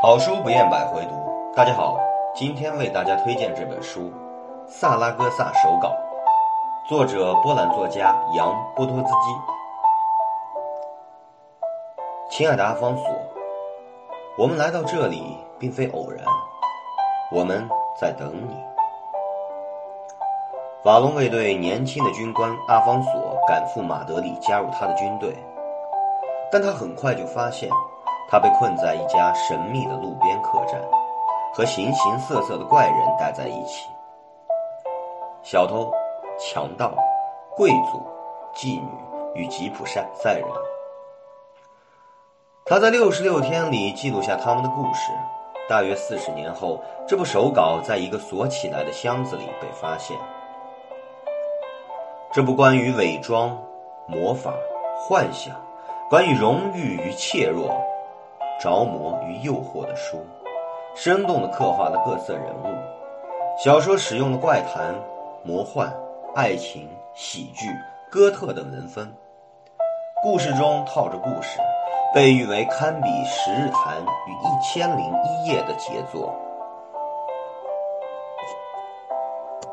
好书不厌百回读。大家好，今天为大家推荐这本书《萨拉戈萨手稿》，作者波兰作家杨波托兹基。亲爱的阿方索，我们来到这里并非偶然，我们在等你。瓦隆卫队年轻的军官阿方索赶赴马德里加入他的军队，但他很快就发现。他被困在一家神秘的路边客栈，和形形色色的怪人待在一起：小偷、强盗、贵族、妓女与吉普赛赛人。他在六十六天里记录下他们的故事。大约四十年后，这部手稿在一个锁起来的箱子里被发现。这部关于伪装、魔法、幻想，关于荣誉与怯弱。着魔与诱惑的书，生动地刻画了各色人物。小说使用了怪谈、魔幻、爱情、喜剧、哥特等文风。故事中套着故事，被誉为堪比《十日谈》与《一千零一夜》的杰作。